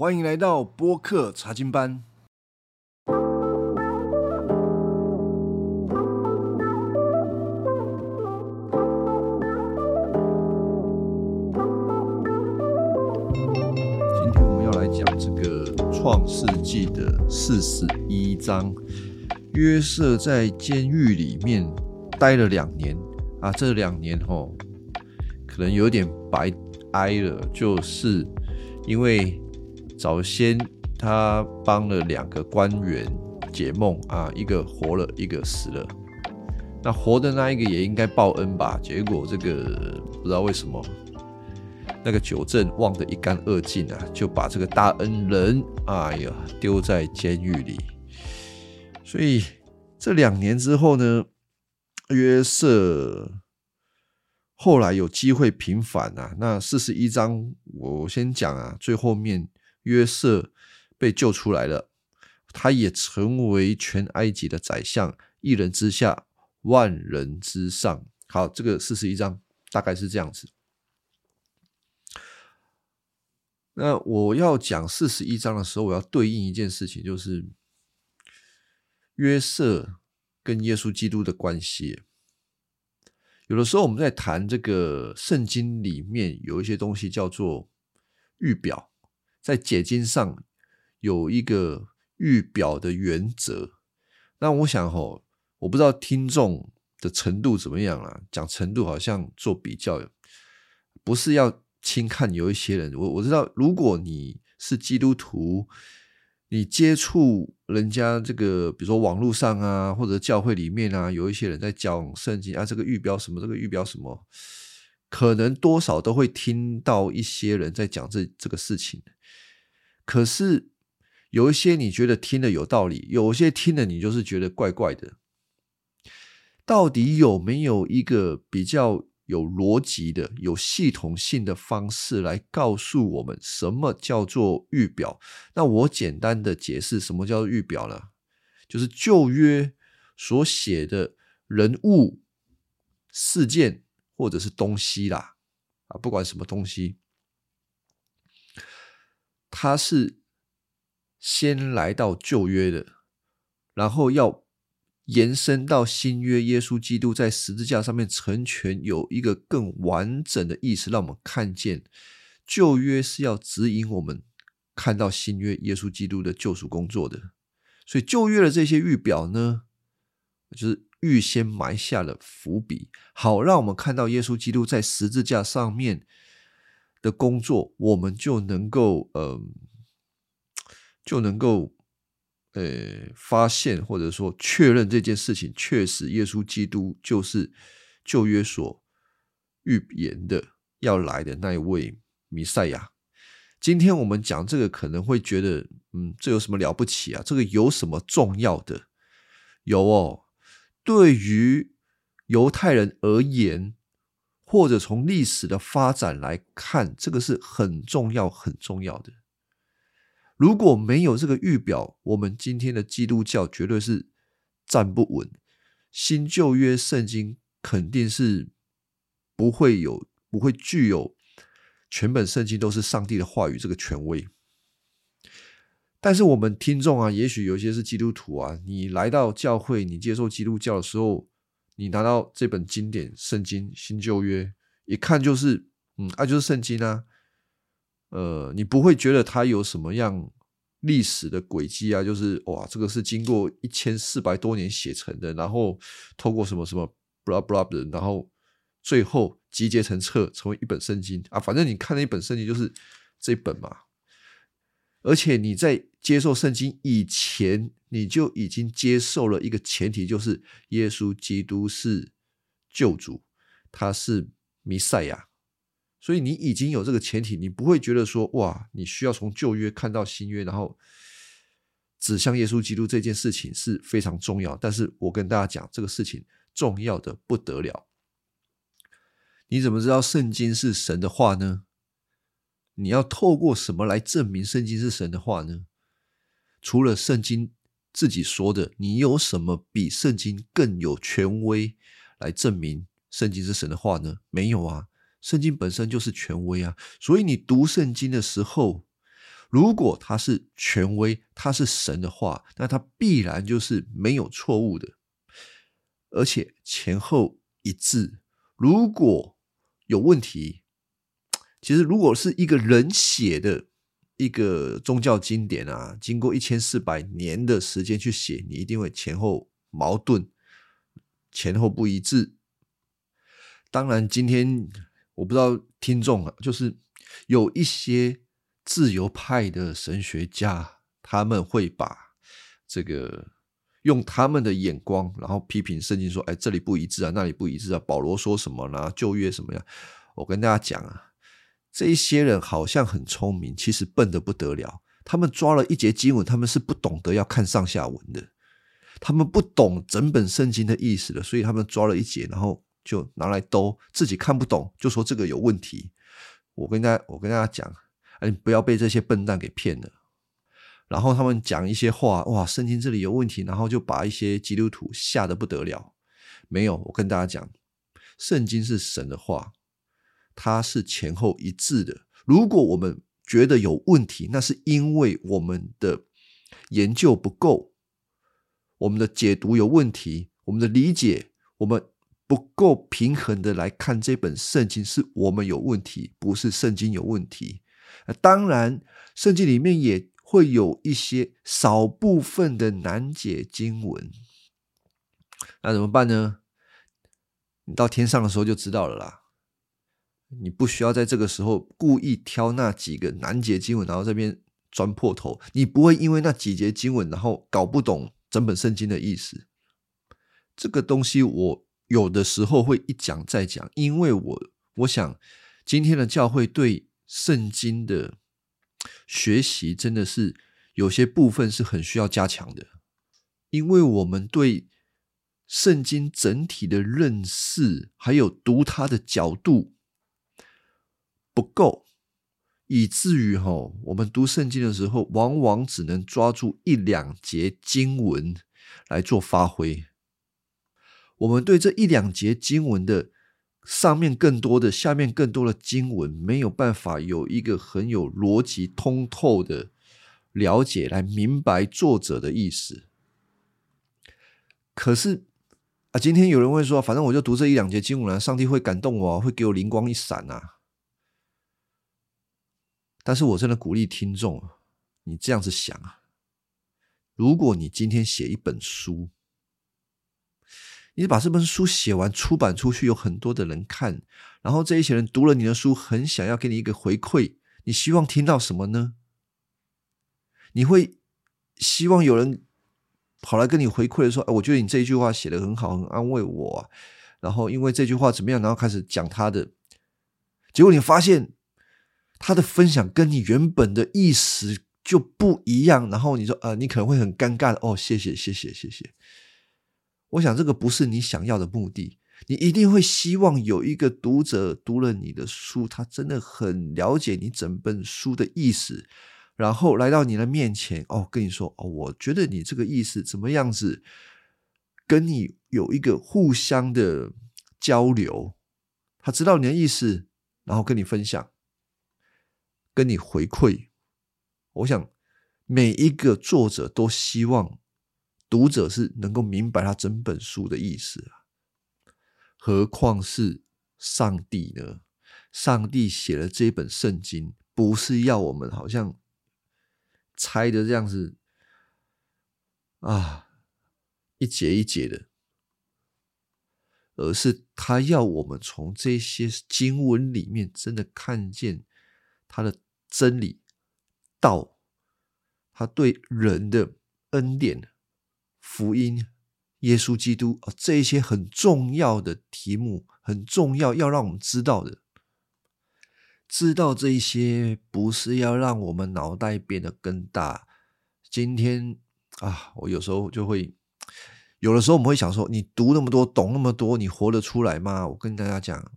欢迎来到播客查经班。今天我们要来讲这个创世纪的四十一章。约瑟在监狱里面待了两年啊，这两年哦，可能有点白挨了，就是因为早先他帮了两个官员解梦啊，一个活了，一个死了。那活的那一个也应该报恩吧？结果这个不知道为什么，那个九正忘得一干二净啊，就把这个大恩人，哎呀，丢在监狱里。所以这两年之后呢，约瑟后来有机会平反啊。那四十一章我先讲啊，最后面约瑟被救出来了，他也成为全埃及的宰相，一人之下，万人之上。好，这个四十一章大概是这样子。那我要讲四十一章的时候，我要对应一件事情，就是。约瑟跟耶稣基督的关系，有的时候我们在谈这个圣经里面有一些东西叫做预表，在解经上有一个预表的原则。那我想吼，我不知道听众的程度怎么样啦，讲程度好像做比较，不是要轻看有一些人。我我知道，如果你是基督徒。你接触人家这个，比如说网络上啊，或者教会里面啊，有一些人在讲圣经啊，这个预表什么，这个预表什么，可能多少都会听到一些人在讲这这个事情。可是有一些你觉得听的有道理，有一些听的你就是觉得怪怪的。到底有没有一个比较？有逻辑的、有系统性的方式来告诉我们什么叫做预表。那我简单的解释什么叫做预表呢？就是旧约所写的人物、事件或者是东西啦，啊，不管什么东西，他是先来到旧约的，然后要。延伸到新约，耶稣基督在十字架上面成全，有一个更完整的意思，让我们看见旧约是要指引我们看到新约耶稣基督的救赎工作的。所以旧约的这些预表呢，就是预先埋下了伏笔，好让我们看到耶稣基督在十字架上面的工作，我们就能够，嗯，就能够。呃，发现或者说确认这件事情，确实耶稣基督就是旧约所预言的要来的那一位弥赛亚。今天我们讲这个，可能会觉得，嗯，这有什么了不起啊？这个有什么重要的？有哦，对于犹太人而言，或者从历史的发展来看，这个是很重要、很重要的。如果没有这个预表，我们今天的基督教绝对是站不稳。新旧约圣经肯定是不会有、不会具有全本圣经都是上帝的话语这个权威。但是我们听众啊，也许有一些是基督徒啊，你来到教会，你接受基督教的时候，你拿到这本经典圣经新旧约，一看就是，嗯，啊，就是圣经啊。呃，你不会觉得它有什么样历史的轨迹啊？就是哇，这个是经过一千四百多年写成的，然后透过什么什么 blah blah 的，然后最后集结成册，成为一本圣经啊。反正你看那一本圣经就是这本嘛。而且你在接受圣经以前，你就已经接受了一个前提，就是耶稣基督是救主，他是弥赛亚。所以你已经有这个前提，你不会觉得说哇，你需要从旧约看到新约，然后指向耶稣基督这件事情是非常重要。但是我跟大家讲，这个事情重要的不得了。你怎么知道圣经是神的话呢？你要透过什么来证明圣经是神的话呢？除了圣经自己说的，你有什么比圣经更有权威来证明圣经是神的话呢？没有啊。圣经本身就是权威啊，所以你读圣经的时候，如果它是权威，它是神的话，那它必然就是没有错误的，而且前后一致。如果有问题，其实如果是一个人写的一个宗教经典啊，经过一千四百年的时间去写，你一定会前后矛盾，前后不一致。当然，今天我不知道听众啊，就是有一些。自由派的神学家，他们会把这个用他们的眼光，然后批评圣经，说：“哎，这里不一致啊，那里不一致啊。”保罗说什么呢？旧约什么呀？我跟大家讲啊，这一些人好像很聪明，其实笨得不得了。他们抓了一节经文，他们是不懂得要看上下文的，他们不懂整本圣经的意思的，所以他们抓了一节，然后就拿来兜，自己看不懂，就说这个有问题。我跟大家，我跟大家讲。你不要被这些笨蛋给骗了。然后他们讲一些话，哇，圣经这里有问题，然后就把一些基督徒吓得不得了。没有，我跟大家讲，圣经是神的话，它是前后一致的。如果我们觉得有问题，那是因为我们的研究不够，我们的解读有问题，我们的理解我们不够平衡的来看这本圣经，是我们有问题，不是圣经有问题。当然，圣经里面也会有一些少部分的难解经文，那怎么办呢？你到天上的时候就知道了啦。你不需要在这个时候故意挑那几个难解经文，然后这边钻破头。你不会因为那几节经文，然后搞不懂整本圣经的意思。这个东西我有的时候会一讲再讲，因为我我想今天的教会对。圣经的学习真的是有些部分是很需要加强的，因为我们对圣经整体的认识还有读它的角度不够，以至于哈，我们读圣经的时候，往往只能抓住一两节经文来做发挥。我们对这一两节经文的。上面更多的，下面更多的经文没有办法有一个很有逻辑通透的了解来明白作者的意思。可是啊，今天有人会说，反正我就读这一两节经文了，上帝会感动我，会给我灵光一闪啊。但是我真的鼓励听众，你这样子想啊，如果你今天写一本书。你把这本书写完，出版出去，有很多的人看，然后这一些人读了你的书，很想要给你一个回馈。你希望听到什么呢？你会希望有人跑来跟你回馈说：“哎，我觉得你这一句话写的很好，很安慰我。”然后因为这句话怎么样，然后开始讲他的，结果你发现他的分享跟你原本的意思就不一样，然后你说：“呃，你可能会很尴尬的。”哦，谢谢，谢谢，谢谢。我想这个不是你想要的目的，你一定会希望有一个读者读了你的书，他真的很了解你整本书的意思，然后来到你的面前，哦，跟你说，哦，我觉得你这个意思怎么样子，跟你有一个互相的交流，他知道你的意思，然后跟你分享，跟你回馈。我想每一个作者都希望。读者是能够明白他整本书的意思啊，何况是上帝呢？上帝写了这本圣经，不是要我们好像猜的这样子啊，一节一节的，而是他要我们从这些经文里面真的看见他的真理道，他对人的恩典。福音、耶稣基督啊，这一些很重要的题目，很重要，要让我们知道的。知道这一些，不是要让我们脑袋变得更大。今天啊，我有时候就会，有的时候我们会想说：你读那么多，懂那么多，你活得出来吗？我跟大家讲，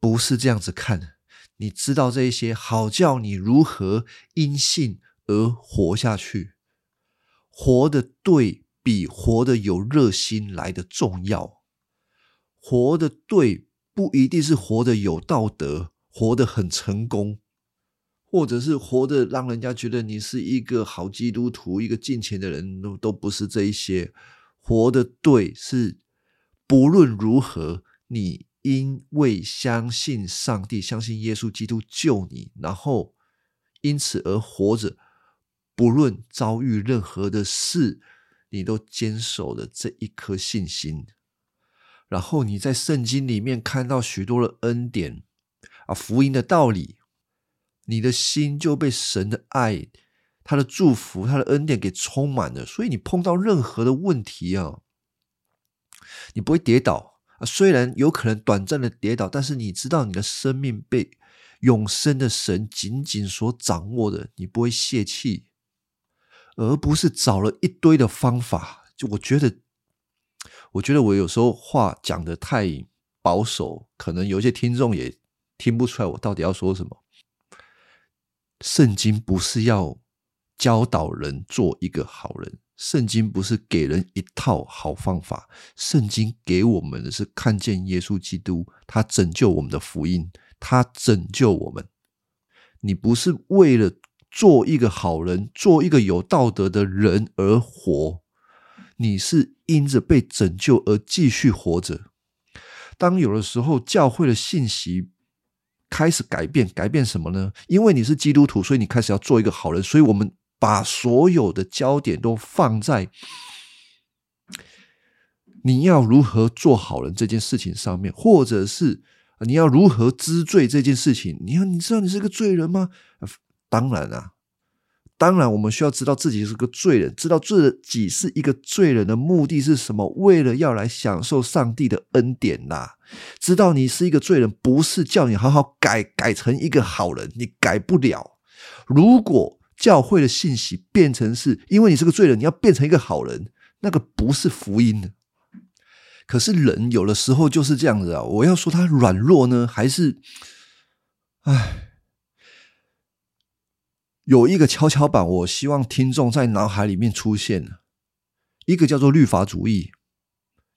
不是这样子看的。你知道这一些，好叫你如何因信而活下去。活的对比活的有热心来的重要。活的对不一定是活的有道德，活得很成功。或者是活的让人家觉得你是一个好基督徒、一个敬虔的人，都都不是这一些。活的对是不论如何，你因为相信上帝、相信耶稣基督救你，然后因此而活着，不论遭遇任何的事，你都坚守了这一颗信心。然后你在圣经里面看到许多的恩典啊，福音的道理。你的心就被神的爱、他的祝福、他的恩典给充满了，所以你碰到任何的问题啊，你不会跌倒啊。虽然有可能短暂的跌倒，但是你知道你的生命被永生的神紧紧所掌握的，你不会泄气，而不是找了一堆的方法。就我觉得，我觉得我有时候话讲的太保守，可能有些听众也听不出来我到底要说什么。圣经不是要教导人做一个好人，圣经不是给人一套好方法，圣经给我们的是看见耶稣基督，他拯救我们的福音，他拯救我们。你不是为了做一个好人，做一个有道德的人而活，你是因着被拯救而继续活着。当有的时候教会的信息。开始改变，改变什么呢？因为你是基督徒，所以你开始要做一个好人。所以我们把所有的焦点都放在你要如何做好人这件事情上面，或者是你要如何知罪这件事情。你要你知道你是个罪人吗？当然啊。当然，我们需要知道自己是个罪人，知道自己是一个罪人的目的是什么？为了要来享受上帝的恩典啦。知道你是一个罪人，不是叫你好好改，改成一个好人，你改不了。如果教会的信息变成是因为你是个罪人，你要变成一个好人，那个不是福音可是人有的时候就是这样子啊。我要说他软弱呢，还是，唉。有一个跷跷板，我希望听众在脑海里面出现一个叫做律法主义，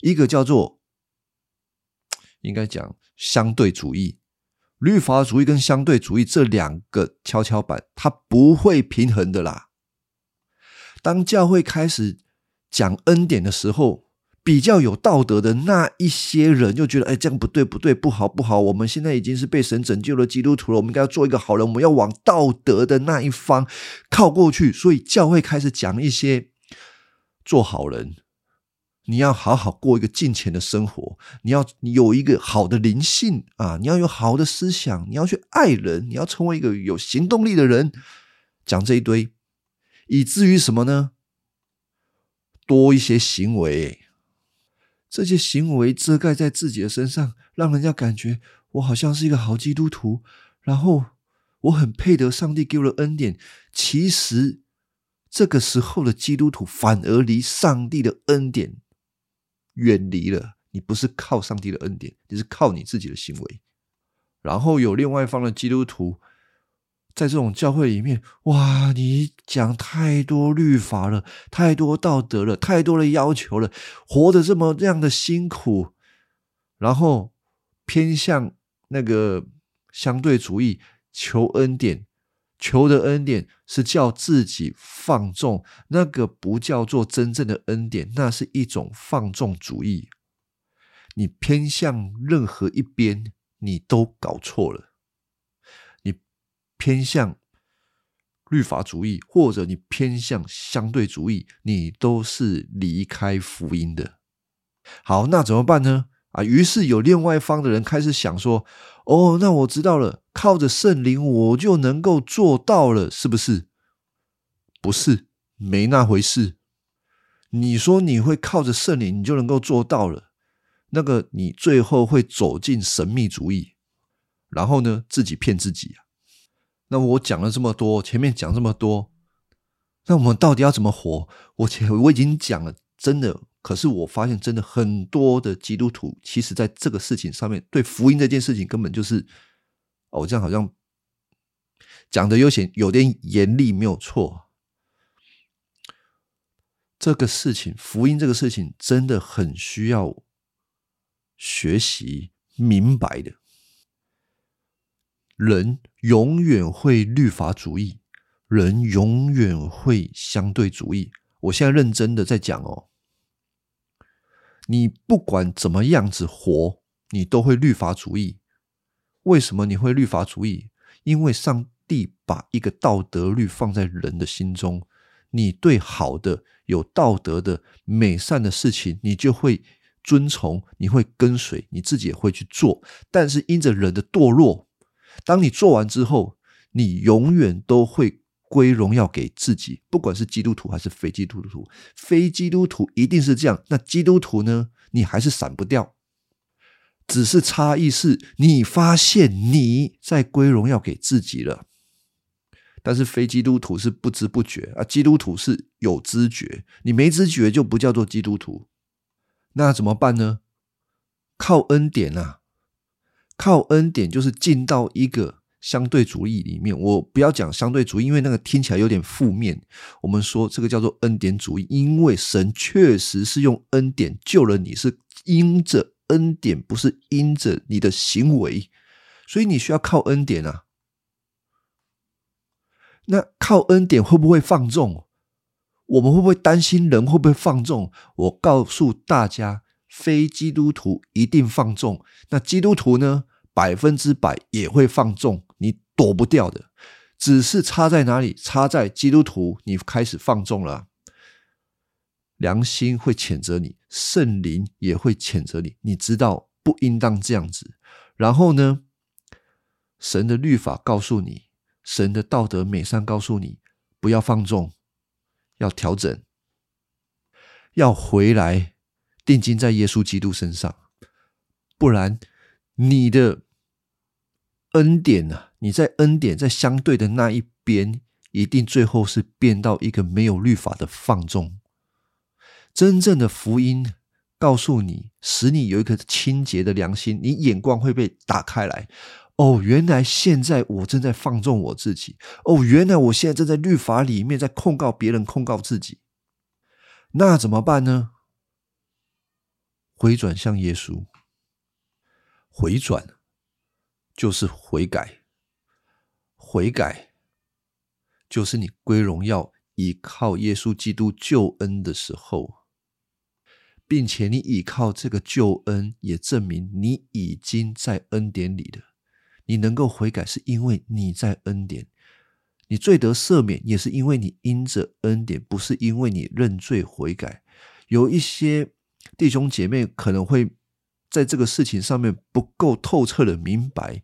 一个叫做应该讲相对主义。律法主义跟相对主义这两个跷跷板，它不会平衡的啦。当教会开始讲恩典的时候。比较有道德的那一些人就觉得，哎，这样不对，不对，不好，不好。我们现在已经是被神拯救了基督徒了，我们应该要做一个好人，我们要往道德的那一方靠过去。所以教会开始讲一些做好人，你要好好过一个金钱的生活，你要有一个好的灵性啊，你要有好的思想，你要去爱人，你要成为一个有行动力的人。讲这一堆，以至于什么呢？多一些行为。这些行为遮盖在自己的身上，让人家感觉我好像是一个好基督徒，然后我很配得上帝给我的恩典。其实这个时候的基督徒反而离上帝的恩典远离了。你不是靠上帝的恩典，你是靠你自己的行为。然后有另外一方的基督徒。在这种教会里面，哇，你讲太多律法了，太多道德了，太多的要求了，活得这么这样的辛苦，然后偏向那个相对主义，求恩典，求的恩典是叫自己放纵，那个不叫做真正的恩典，那是一种放纵主义。你偏向任何一边，你都搞错了。你偏向律法主义，或者你偏向相对主义，你都是离开福音的。好，那怎么办呢？啊，于是有另外一方的人开始想说：“哦，那我知道了，靠着圣灵我就能够做到了，是不是？不是，没那回事。你说你会靠着圣灵，你就能够做到了，那个你最后会走进神秘主义，然后呢，自己骗自己啊。”那我讲了这么多，前面讲这么多，那我们到底要怎么活？我前我已经讲了，真的。可是我发现，真的很多的基督徒，其实在这个事情上面，对福音这件事情，根本就是……哦，这样好像讲的有些有点严厉，没有错。这个事情，福音这个事情，真的很需要学习明白的。人永远会律法主义，人永远会相对主义。我现在认真的在讲哦，你不管怎么样子活，你都会律法主义。为什么你会律法主义？因为上帝把一个道德律放在人的心中，你对好的、有道德的、美善的事情，你就会遵从，你会跟随，你自己也会去做。但是因着人的堕落。当你做完之后，你永远都会归荣耀给自己，不管是基督徒还是非基督徒。非基督徒一定是这样，那基督徒呢？你还是闪不掉，只是差异是你发现你在归荣耀给自己了，但是非基督徒是不知不觉啊，基督徒是有知觉，你没知觉就不叫做基督徒。那怎么办呢？靠恩典啊！靠恩典就是进到一个相对主义里面。我不要讲相对主义，因为那个听起来有点负面。我们说这个叫做恩典主义，因为神确实是用恩典救了你，是因着恩典，不是因着你的行为，所以你需要靠恩典啊。那靠恩典会不会放纵？我们会不会担心人会不会放纵？我告诉大家，非基督徒一定放纵。那基督徒呢？百分之百也会放纵，你躲不掉的。只是差在哪里？差在基督徒，你开始放纵了，良心会谴责你，圣灵也会谴责你。你知道不应当这样子。然后呢，神的律法告诉你，神的道德美善告诉你，不要放纵，要调整，要回来定睛在耶稣基督身上，不然你的。恩典呢？你在恩典在相对的那一边，一定最后是变到一个没有律法的放纵。真正的福音告诉你，使你有一颗清洁的良心，你眼光会被打开来。哦，原来现在我正在放纵我自己。哦，原来我现在正在律法里面在控告别人，控告自己。那怎么办呢？回转向耶稣，回转。就是悔改，悔改就是你归荣耀，依靠耶稣基督救恩的时候，并且你依靠这个救恩，也证明你已经在恩典里了。你能够悔改，是因为你在恩典；你罪得赦免，也是因为你因着恩典，不是因为你认罪悔改。有一些弟兄姐妹可能会。在这个事情上面不够透彻的明白，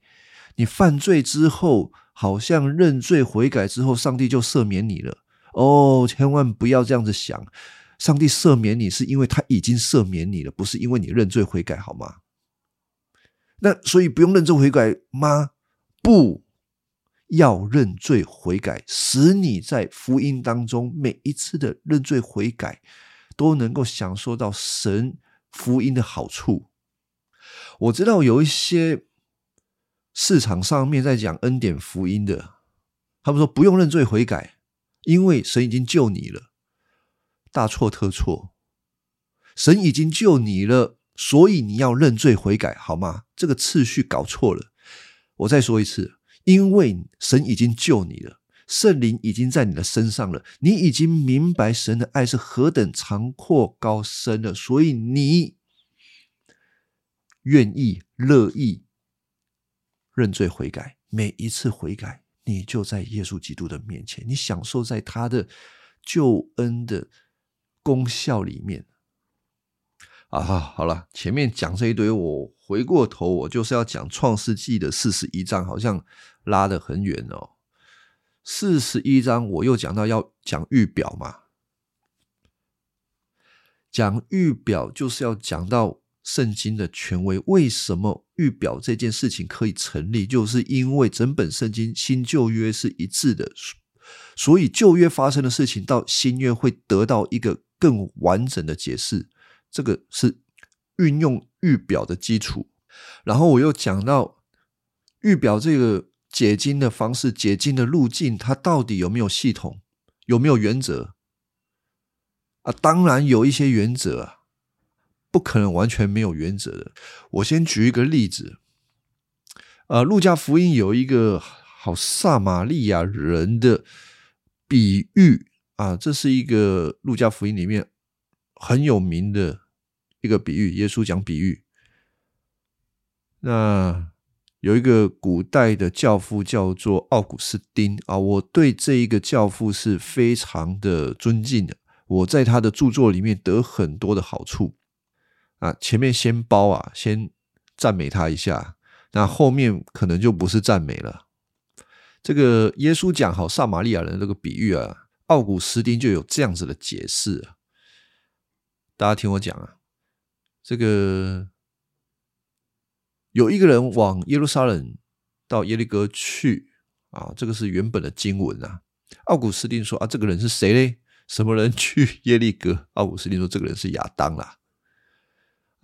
你犯罪之后，好像认罪悔改之后，上帝就赦免你了。哦，千万不要这样子想，上帝赦免你是因为他已经赦免你了，不是因为你认罪悔改，好吗？那所以不用认罪悔改吗？不要认罪悔改，使你在福音当中每一次的认罪悔改，都能够享受到神福音的好处。我知道有一些市场上面在讲恩典福音的，他们说不用认罪悔改，因为神已经救你了。大错特错，神已经救你了，所以你要认罪悔改，好吗？这个次序搞错了。我再说一次，因为神已经救你了，圣灵已经在你的身上了，你已经明白神的爱是何等长阔高深了，所以你。愿意乐意认罪悔改，每一次悔改，你就在耶稣基督的面前，你享受在他的救恩的功效里面。啊，好了，前面讲这一堆，我回过头，我就是要讲创世纪的四十一章，好像拉得很远哦。四十一章，我又讲到要讲预表嘛，讲预表就是要讲到。圣经的权威，为什么预表这件事情可以成立？就是因为整本圣经新旧约是一致的，所以旧约发生的事情到新约会得到一个更完整的解释。这个是运用预表的基础。然后我又讲到预表这个解经的方式、解经的路径，它到底有没有系统？有没有原则？啊，当然有一些原则啊。不可能完全没有原则的。我先举一个例子，呃，路加福音有一个好撒玛利亚人的比喻啊，这是一个路加福音里面很有名的一个比喻。耶稣讲比喻，那有一个古代的教父叫做奥古斯丁啊，我对这一个教父是非常的尊敬的。我在他的著作里面得很多的好处啊，前面先包啊，先赞美他一下。那后面可能就不是赞美了。这个耶稣讲好撒玛利亚人这个比喻啊，奥古斯丁就有这样子的解释啊。大家听我讲啊，这个有一个人往耶路撒冷到耶利哥去啊，这个是原本的经文啊。奥古斯丁说啊，这个人是谁嘞？什么人去耶利哥？奥古斯丁说，这个人是亚当啦。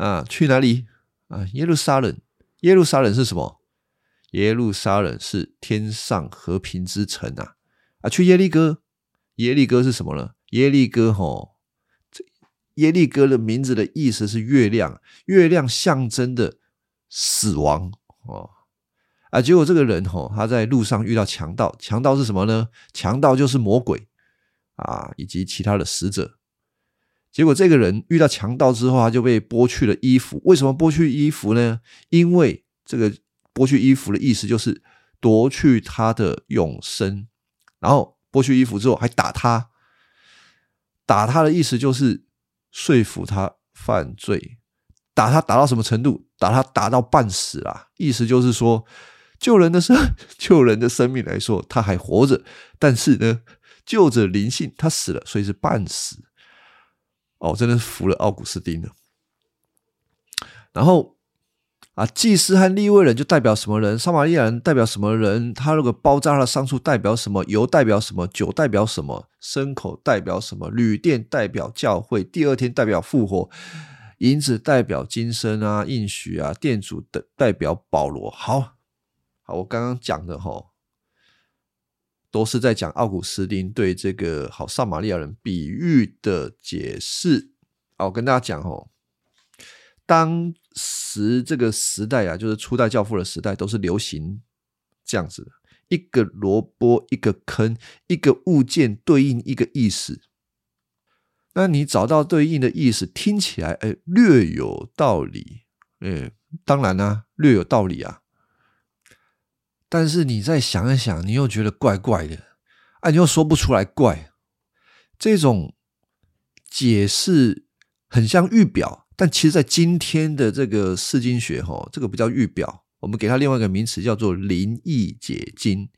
啊，去哪里啊？耶路撒冷。耶路撒冷是什么？耶路撒冷是天上和平之城啊！啊，去耶利哥，耶利哥是什么呢？耶利哥吼，这耶利哥的名字的意思是月亮，月亮象征的死亡哦。啊，结果这个人吼，他在路上遇到强盗，强盗是什么呢？强盗就是魔鬼啊，以及其他的使者。结果这个人遇到强盗之后，他就被剥去了衣服。为什么剥去衣服呢？因为这个剥去衣服的意思就是夺去他的永生。然后剥去衣服之后还打他，打他的意思就是说服他犯罪。打他打到什么程度？打他打到半死啊！意思就是说，救人的生 救人的生命来说，他还活着，但是呢，救者灵性，他死了，所以是半死。哦，真的是服了奥古斯丁了。然后啊，祭司和立位人就代表什么人？撒玛利亚人代表什么人？他那个包扎的伤处代表什么？油代表什么？酒代表什么？牲口代表什么？旅店代表教会，第二天代表复活，银子代表今生啊，应许啊，店主的代表保罗。好好，我刚刚讲的哈。都是在讲奥古斯丁对这个好撒玛利亚人比喻的解释。啊，我跟大家讲哦，当时这个时代啊，就是初代教父的时代，都是流行这样子的：一个萝卜一个坑，一个物件对应一个意思。那你找到对应的意思，听起来哎略有道理。嗯，当然啦，略有道理啊。但是你再想一想，你又觉得怪怪的，啊，你又说不出来怪。这种解释很像预表，但其实，在今天的这个释经学，哈，这个不叫预表，我们给它另外一个名词，叫做灵异解经。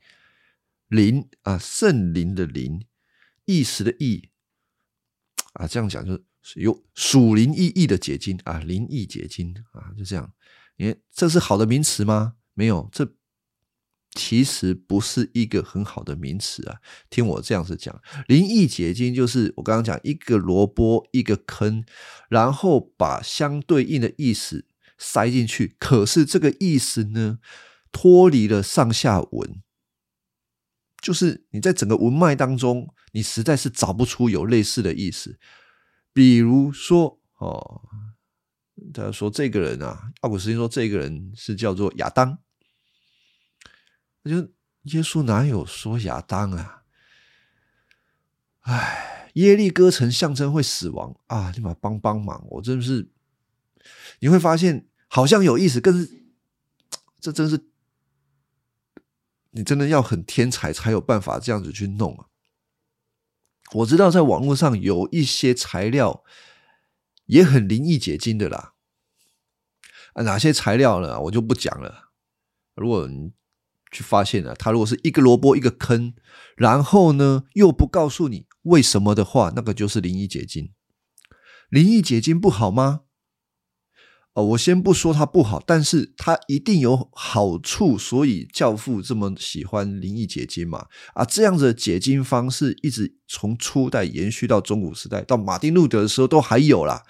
灵啊，圣灵的灵，意识的意啊，这样讲就是有属灵意义的解经啊，灵异解经啊，就这样。你看，这是好的名词吗？没有，这。其实不是一个很好的名词啊！听我这样子讲，灵异结晶就是我刚刚讲一个萝卜一个坑，然后把相对应的意思塞进去。可是这个意思呢，脱离了上下文，就是你在整个文脉当中，你实在是找不出有类似的意思。比如说，哦，他说这个人啊，奥古斯丁说这个人是叫做亚当。就耶稣哪有说亚当啊？哎，耶利哥城象征会死亡啊！你把帮帮忙，我真的是你会发现好像有意思，可是这真是你真的要很天才才有办法这样子去弄啊！我知道在网络上有一些材料也很灵异解经的啦，啊，哪些材料呢？我就不讲了。如果你去发现了，他如果是一个萝卜一个坑，然后呢又不告诉你为什么的话，那个就是灵异结晶。灵异结晶不好吗？哦，我先不说它不好，但是它一定有好处，所以教父这么喜欢灵异结晶嘛。啊，这样子的解经方式一直从初代延续到中古时代，到马丁路德的时候都还有啦。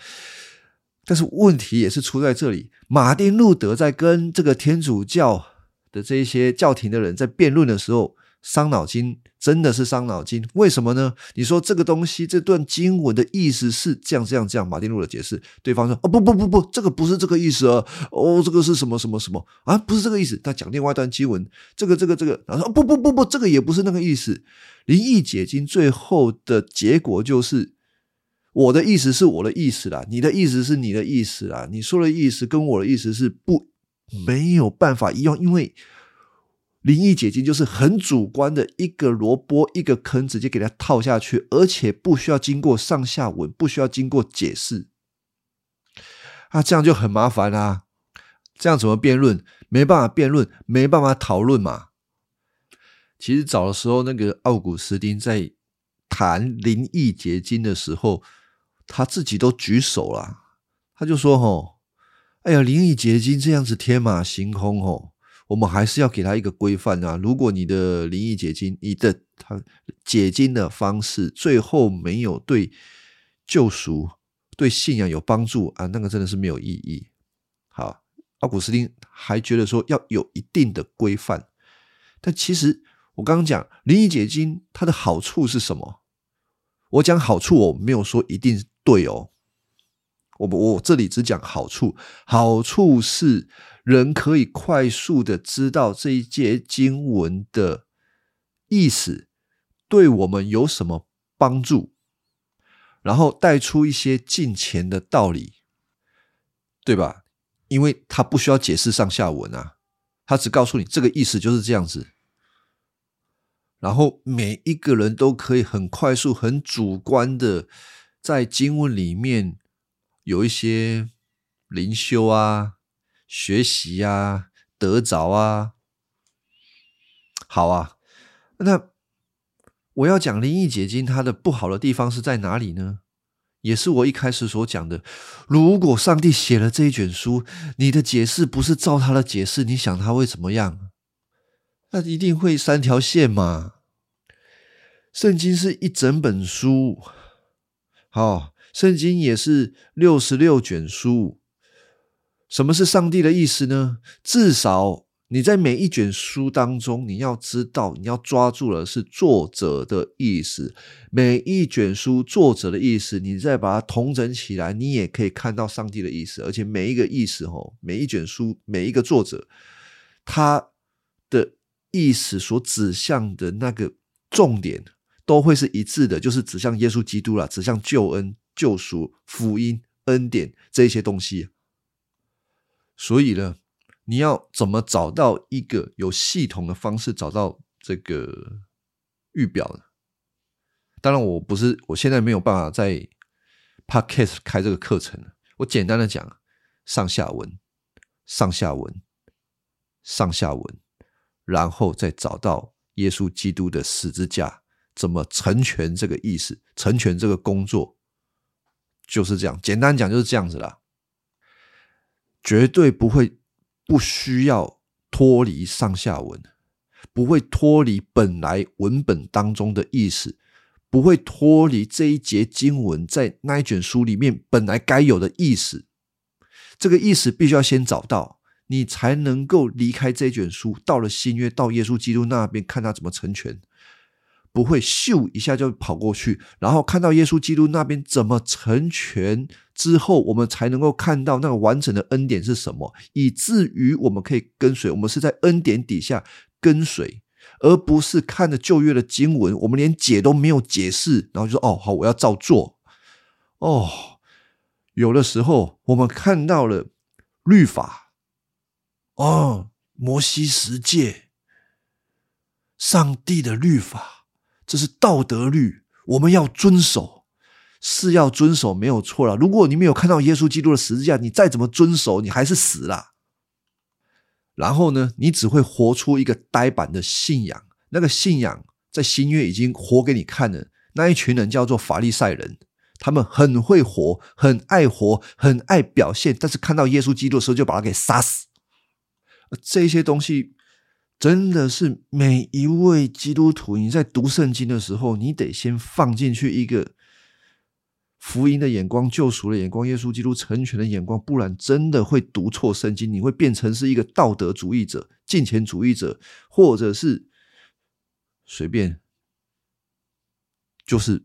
但是问题也是出在这里，马丁路德在跟这个天主教。的这一些教廷的人在辩论的时候，伤脑筋，真的是伤脑筋。为什么呢？你说这个东西，这段经文的意思是这样这样这样。马丁路的解释，对方说：“哦，不不不不，这个不是这个意思啊！哦，这个是什么什么什么啊？不是这个意思。”他讲另外一段经文，这个这个这个，然后说：“不不不不，这个也不是那个意思。”灵异解经最后的结果就是，我的意思是我的意思啦，你的意思是你的意思啦，你说的意思跟我的意思是不没有办法一样，因为。灵异解经就是很主观的一个萝卜一个坑，直接给它套下去，而且不需要经过上下文，不需要经过解释，啊，这样就很麻烦啦。这样怎么辩论？没办法辩论，没办法讨论嘛。其实早的时候，那个奥古斯丁在谈灵异结晶的时候，他自己都举手了，他就说：“吼，哎呀，灵异结晶这样子天马行空，哦。”我们还是要给他一个规范啊！如果你的灵异解经，你的他解经的方式最后没有对救赎、对信仰有帮助啊，那个真的是没有意义。好，奥古斯丁还觉得说要有一定的规范，但其实我刚刚讲灵异解经它的好处是什么？我讲好处，我没有说一定对哦。我我这里只讲好处，好处是。人可以快速的知道这一节经文的意思对我们有什么帮助，然后带出一些近前的道理，对吧？因为他不需要解释上下文啊，他只告诉你这个意思就是这样子，然后每一个人都可以很快速、很主观的在经文里面有一些灵修啊。学习啊，得着啊，好啊。那我要讲灵异解经，它的不好的地方是在哪里呢？也是我一开始所讲的。如果上帝写了这一卷书，你的解释不是照他的解释，你想他会怎么样？那一定会三条线嘛。圣经是一整本书，好，圣经也是六十六卷书。什么是上帝的意思呢？至少你在每一卷书当中，你要知道，你要抓住的是作者的意思。每一卷书作者的意思，你再把它统整起来，你也可以看到上帝的意思。而且每一个意思，吼，每一卷书，每一个作者，他的意思所指向的那个重点，都会是一致的，就是指向耶稣基督了，指向救恩、救赎、福音、恩典这些东西。所以呢，你要怎么找到一个有系统的方式找到这个预表呢？当然，我不是，我现在没有办法在 podcast 开这个课程我简单的讲，上下文、上下文、上下文，然后再找到耶稣基督的十字架怎么成全这个意思，成全这个工作，就是这样。简单讲就是这样子啦。绝对不会不需要脱离上下文，不会脱离本来文本当中的意思，不会脱离这一节经文在那一卷书里面本来该有的意思。这个意思必须要先找到，你才能够离开这卷书，到了新约，到耶稣基督那边看他怎么成全。不会咻一下就跑过去，然后看到耶稣基督那边怎么成全之后，我们才能够看到那个完整的恩典是什么，以至于我们可以跟随。我们是在恩典底下跟随，而不是看着旧约的经文，我们连解都没有解释，然后就说：“哦，好，我要照做。”哦，有的时候我们看到了律法，哦，摩西十诫，上帝的律法。这是道德律，我们要遵守，是要遵守，没有错了。如果你没有看到耶稣基督的十字架，你再怎么遵守，你还是死了。然后呢，你只会活出一个呆板的信仰。那个信仰在新约已经活给你看了。那一群人叫做法利赛人，他们很会活，很爱活，很爱表现，但是看到耶稣基督的时候，就把他给杀死。这些东西。真的是每一位基督徒，你在读圣经的时候，你得先放进去一个福音的眼光、救赎的眼光、耶稣基督成全的眼光，不然真的会读错圣经，你会变成是一个道德主义者、金钱主义者，或者是随便，就是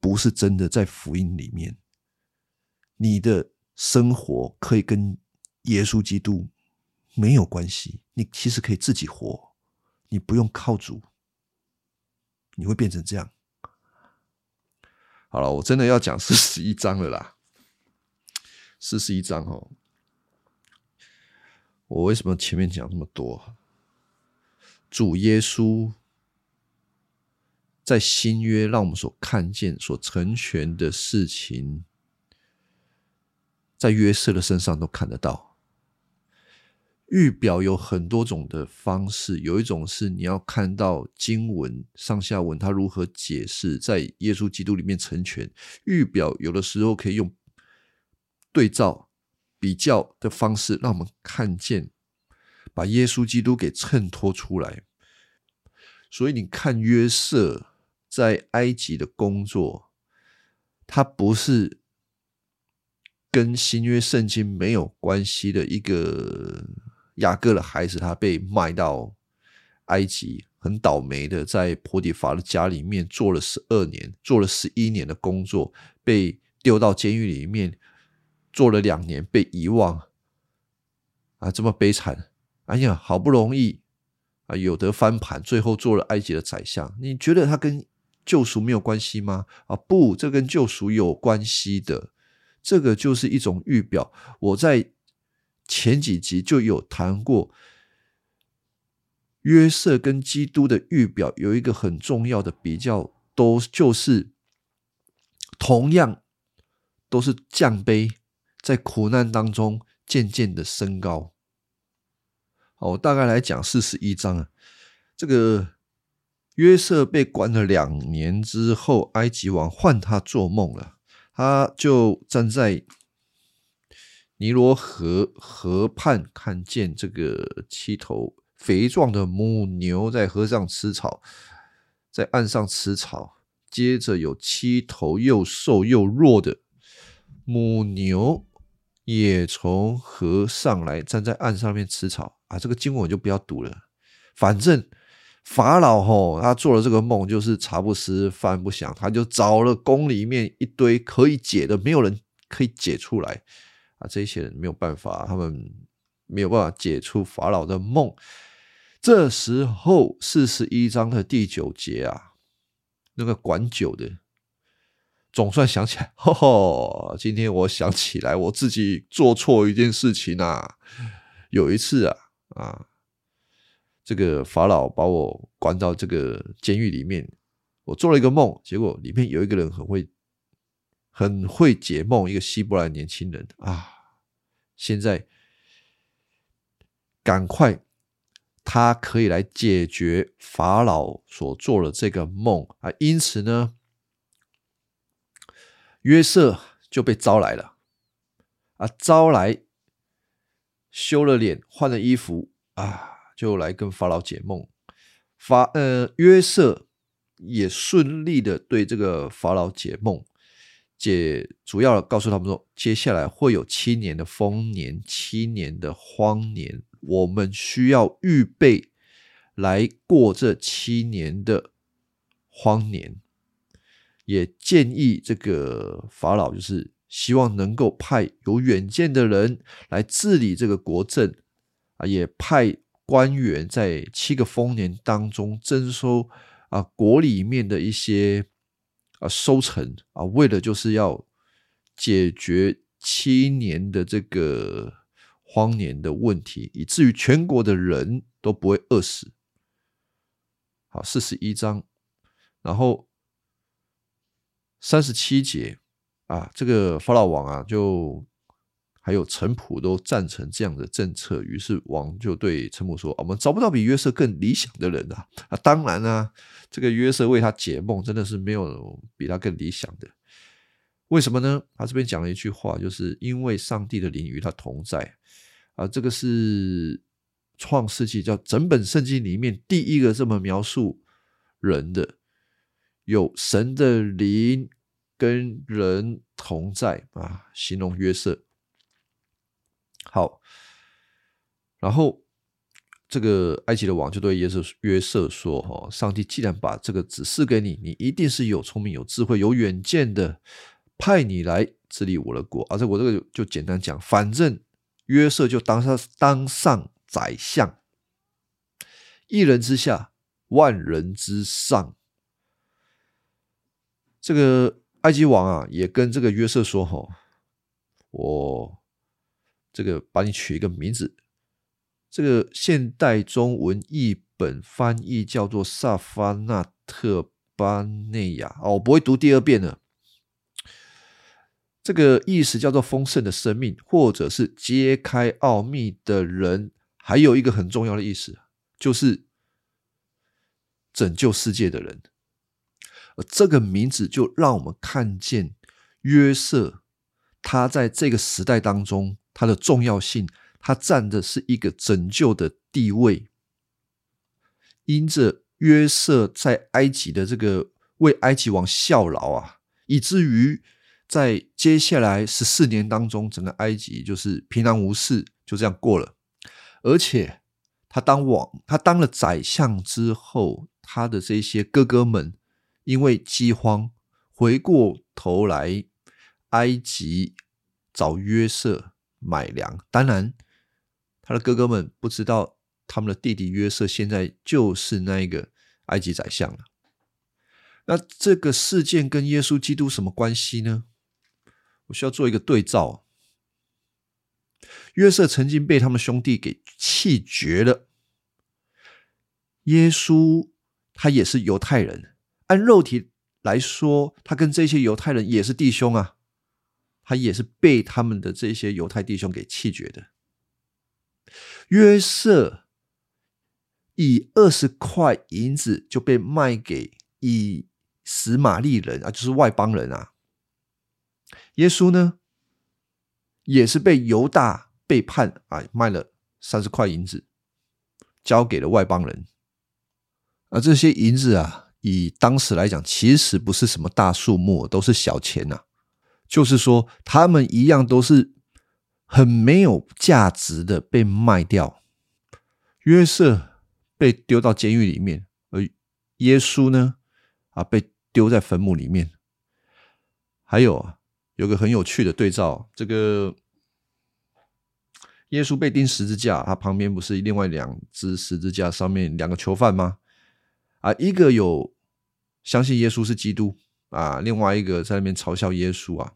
不是真的在福音里面，你的生活可以跟耶稣基督没有关系，你其实可以自己活，你不用靠主，你会变成这样。好了，我真的要讲四十一章了啦，四十一章哦。我为什么前面讲那么多？主耶稣在新约让我们所看见、所成全的事情，在约瑟的身上都看得到。预表有很多种的方式，有一种是你要看到经文上下文，它如何解释在耶稣基督里面成全。预表有的时候可以用对照、比较的方式，让我们看见把耶稣基督给衬托出来。所以你看约瑟在埃及的工作，他不是跟新约圣经没有关系的一个。雅各的孩子，他被卖到埃及，很倒霉的，在波提法的家里面做了十二年，做了十一年的工作，被丢到监狱里面，做了两年，被遗忘，啊，这么悲惨！哎呀，好不容易啊，有得翻盘，最后做了埃及的宰相。你觉得他跟救赎没有关系吗？啊，不，这跟救赎有关系的，这个就是一种预表。我在。前几集就有谈过，约瑟跟基督的预表有一个很重要的比较，都就是同样都是降卑，在苦难当中渐渐的升高。好，我大概来讲四十一章啊，这个约瑟被关了两年之后，埃及王换他做梦了，他就站在。尼罗河河畔看见这个七头肥壮的母牛在河上吃草，在岸上吃草。接着有七头又瘦又弱的母牛也从河上来，站在岸上面吃草。啊，这个经文我就不要读了。反正法老吼他做了这个梦，就是茶不思饭不想，他就找了宫里面一堆可以解的，没有人可以解出来。啊，这些人没有办法，他们没有办法解除法老的梦。这时候四十一章的第九节啊，那个管酒的总算想起来，吼吼！今天我想起来，我自己做错一件事情啊。有一次啊，啊，这个法老把我关到这个监狱里面，我做了一个梦，结果里面有一个人很会。很会解梦，一个希伯来年轻人啊！现在赶快，他可以来解决法老所做的这个梦啊！因此呢，约瑟就被招来了啊！招来，修了脸，换了衣服啊，就来跟法老解梦。法呃，约瑟也顺利的对这个法老解梦。解主要告诉他们说，接下来会有七年的丰年，七年的荒年，我们需要预备来过这七年的荒年。也建议这个法老，就是希望能够派有远见的人来治理这个国政啊，也派官员在七个丰年当中征收啊国里面的一些。啊，收成啊，为了就是要解决七年的这个荒年的问题，以至于全国的人都不会饿死。好，四十一章，然后三十七节啊，这个法老王啊，就。还有陈普都赞成这样的政策，于是王就对陈普说：“我们找不到比约瑟更理想的人啊！啊，当然啊，这个约瑟为他解梦，真的是没有比他更理想的。为什么呢？他这边讲了一句话，就是因为上帝的灵与他同在啊。这个是创世纪叫整本圣经里面第一个这么描述人的，有神的灵跟人同在啊，形容约瑟。”好，然后这个埃及的王就对约瑟约瑟说：“哈，上帝既然把这个指示给你，你一定是有聪明、有智慧、有远见的，派你来治理我的国。而且我这个就简单讲，反正约瑟就当上当上宰相，一人之下，万人之上。这个埃及王啊，也跟这个约瑟说：哈，我这个把你取一个名字。”这个现代中文译本翻译叫做萨发纳特巴内亚哦，我不会读第二遍了。这个意思叫做丰盛的生命，或者是揭开奥秘的人。还有一个很重要的意思，就是拯救世界的人。而这个名字就让我们看见约瑟他在这个时代当中他的重要性。他占的是一个拯救的地位，因着约瑟在埃及的这个为埃及王效劳啊，以至于在接下来十四年当中，整个埃及就是平安无事，就这样过了。而且他当王，他当了宰相之后，他的这些哥哥们因为饥荒，回过头来埃及找约瑟买粮，当然。他的哥哥们不知道，他们的弟弟约瑟现在就是那一个埃及宰相了。那这个事件跟耶稣基督什么关系呢？我需要做一个对照。约瑟曾经被他们兄弟给气绝了。耶稣他也是犹太人，按肉体来说，他跟这些犹太人也是弟兄啊，他也是被他们的这些犹太弟兄给气绝的。约瑟以二十块银子就被卖给以实玛利人啊，就是外邦人啊。耶稣呢，也是被犹大背叛啊，卖了三十块银子，交给了外邦人。而这些银子啊，以当时来讲，其实不是什么大数目，都是小钱呐。就是说，他们一样都是。很没有价值的被卖掉，约瑟被丢到监狱里面，而耶稣呢，啊，被丢在坟墓里面。还有啊，有个很有趣的对照，这个耶稣被钉十字架，他旁边不是另外两只十字架上面两个囚犯吗？啊，一个有相信耶稣是基督啊，另外一个在那边嘲笑耶稣啊，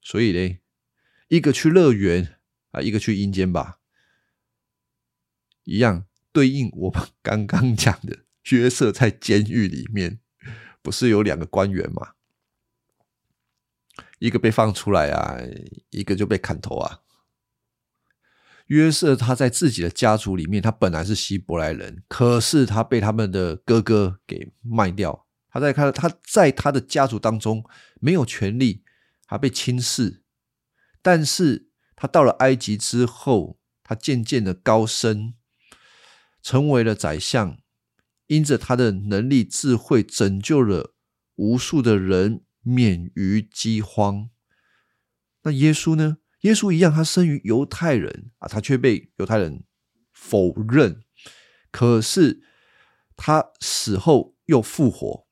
所以嘞。一个去乐园啊，一个去阴间吧，一样对应我们刚刚讲的约瑟在监狱里面，不是有两个官员吗？一个被放出来啊，一个就被砍头啊。约瑟他在自己的家族里面，他本来是希伯来人，可是他被他们的哥哥给卖掉。他在他他在他的家族当中没有权利，他被轻视。但是他到了埃及之后，他渐渐的高升，成为了宰相，因着他的能力、智慧，拯救了无数的人免于饥荒。那耶稣呢？耶稣一样，他生于犹太人啊，他却被犹太人否认。可是他死后又复活，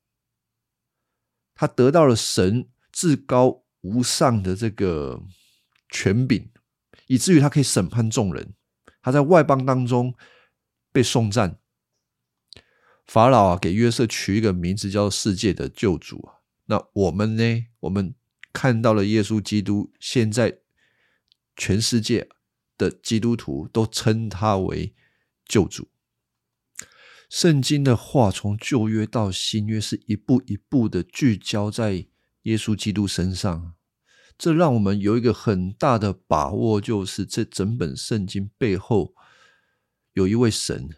他得到了神至高无上的这个。权柄，以至于他可以审判众人。他在外邦当中被颂赞。法老啊，给约瑟取一个名字，叫世界的救主啊。那我们呢？我们看到了耶稣基督，现在全世界的基督徒都称他为救主。圣经的话，从旧约到新约，是一步一步的聚焦在耶稣基督身上。这让我们有一个很大的把握，就是这整本圣经背后有一位神，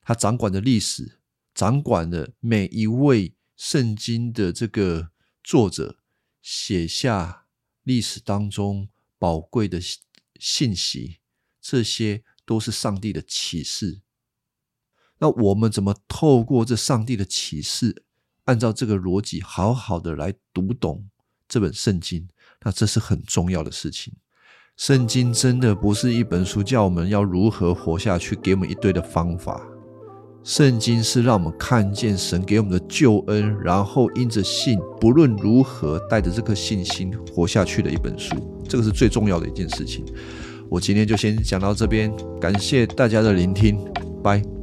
他掌管的历史，掌管的每一位圣经的这个作者写下历史当中宝贵的信息，这些都是上帝的启示。那我们怎么透过这上帝的启示，按照这个逻辑，好好的来读懂？这本圣经，那这是很重要的事情。圣经真的不是一本书，叫我们要如何活下去，给我们一堆的方法。圣经是让我们看见神给我们的救恩，然后因着信，不论如何，带着这颗信心活下去的一本书。这个是最重要的一件事情。我今天就先讲到这边，感谢大家的聆听，拜。